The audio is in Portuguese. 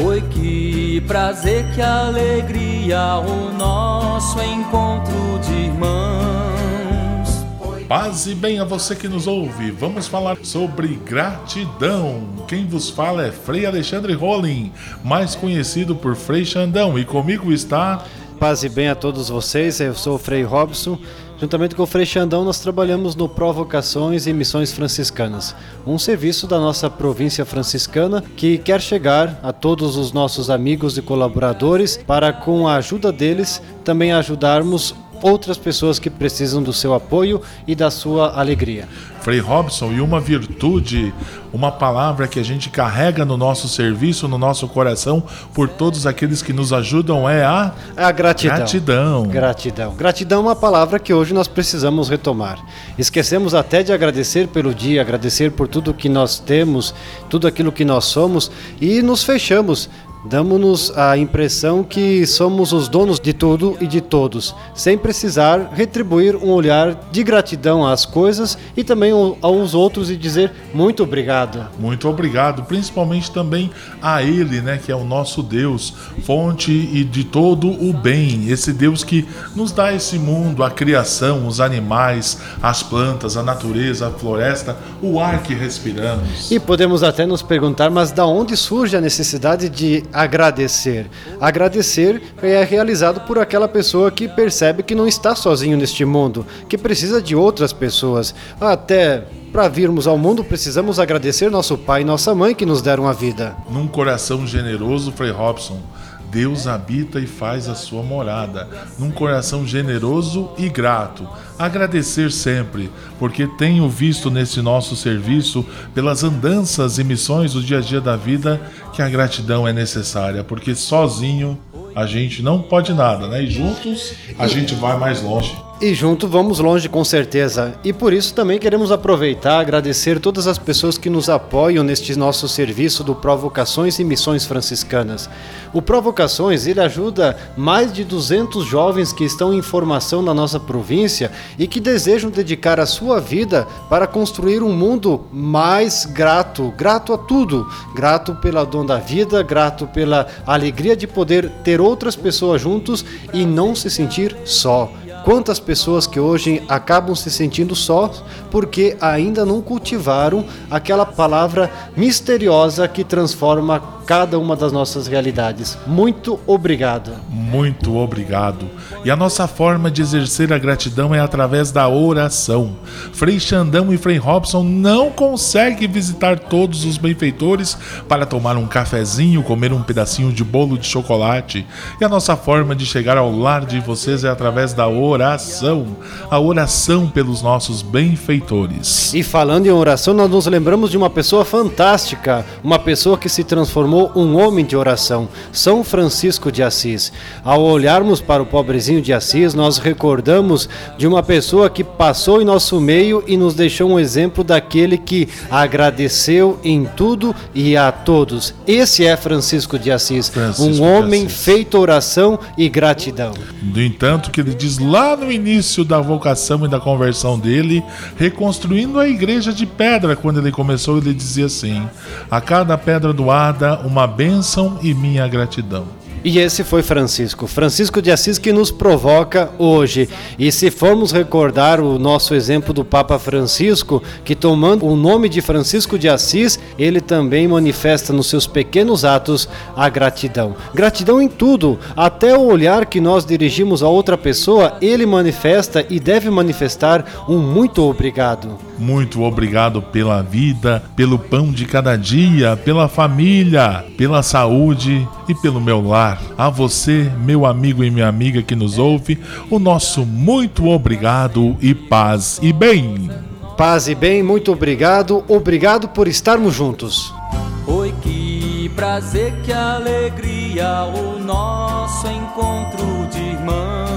Oi, que prazer, que alegria, o nosso encontro de irmãos. Paz e bem a você que nos ouve. Vamos falar sobre gratidão. Quem vos fala é Frei Alexandre Rolim, mais conhecido por Frei Xandão, e comigo está Paz e bem a todos vocês, eu sou o Frei Robson. Juntamente com o Frei Xandão, nós trabalhamos no Provocações e Missões Franciscanas, um serviço da nossa província franciscana que quer chegar a todos os nossos amigos e colaboradores para, com a ajuda deles, também ajudarmos outras pessoas que precisam do seu apoio e da sua alegria. Frei Robson, e uma virtude, uma palavra que a gente carrega no nosso serviço, no nosso coração, por todos aqueles que nos ajudam é a, é a gratidão. gratidão. Gratidão. Gratidão é uma palavra que hoje nós precisamos retomar. Esquecemos até de agradecer pelo dia, agradecer por tudo que nós temos, tudo aquilo que nós somos e nos fechamos Damos-nos a impressão que somos os donos de tudo e de todos, sem precisar retribuir um olhar de gratidão às coisas e também aos outros e dizer muito obrigado. Muito obrigado, principalmente também a Ele, né, que é o nosso Deus, fonte e de todo o bem, esse Deus que nos dá esse mundo, a criação, os animais, as plantas, a natureza, a floresta, o ar que respiramos. E podemos até nos perguntar, mas da onde surge a necessidade de agradecer. Agradecer é realizado por aquela pessoa que percebe que não está sozinho neste mundo, que precisa de outras pessoas. Até para virmos ao mundo, precisamos agradecer nosso pai e nossa mãe que nos deram a vida. Num coração generoso, Frei Robson, Deus habita e faz a sua morada, num coração generoso e grato. Agradecer sempre, porque tenho visto nesse nosso serviço, pelas andanças e missões do dia a dia da vida, que a gratidão é necessária, porque sozinho a gente não pode nada, né? E juntos a gente vai mais longe. E junto vamos longe com certeza. E por isso também queremos aproveitar, agradecer todas as pessoas que nos apoiam neste nosso serviço do Provocações e Missões Franciscanas. O Provocações, ele ajuda mais de 200 jovens que estão em formação na nossa província e que desejam dedicar a sua vida para construir um mundo mais grato, grato a tudo, grato pela dom da vida, grato pela alegria de poder ter outras pessoas juntos e não se sentir só. Quantas pessoas que hoje acabam se sentindo só porque ainda não cultivaram aquela palavra misteriosa que transforma cada uma das nossas realidades. Muito obrigado. Muito obrigado. E a nossa forma de exercer a gratidão é através da oração. Frei Xandão e Frei Robson não conseguem visitar todos os benfeitores para tomar um cafezinho, comer um pedacinho de bolo de chocolate. E a nossa forma de chegar ao lar de vocês é através da oração. A oração pelos nossos benfeitores. E falando em oração, nós nos lembramos de uma pessoa fantástica, uma pessoa que se transformou um homem de oração, São Francisco de Assis. Ao olharmos para o pobrezinho de Assis, nós recordamos de uma pessoa que passou em nosso meio e nos deixou um exemplo daquele que agradeceu em tudo e a todos. Esse é Francisco de Assis, Francisco um homem Assis. feito oração e gratidão. No entanto, que ele diz lá no início da vocação e da conversão dele, reconstruindo a igreja de pedra, quando ele começou, ele dizia assim: a cada pedra doada, uma bênção e minha gratidão. E esse foi Francisco, Francisco de Assis que nos provoca hoje. E se formos recordar o nosso exemplo do Papa Francisco, que tomando o nome de Francisco de Assis, ele também manifesta nos seus pequenos atos a gratidão. Gratidão em tudo, até o olhar que nós dirigimos a outra pessoa, ele manifesta e deve manifestar um muito obrigado. Muito obrigado pela vida, pelo pão de cada dia, pela família, pela saúde e pelo meu lar. A você, meu amigo e minha amiga que nos ouve, o nosso muito obrigado e paz e bem. Paz e bem, muito obrigado. Obrigado por estarmos juntos. Oi, que prazer, que alegria, o nosso encontro de irmãos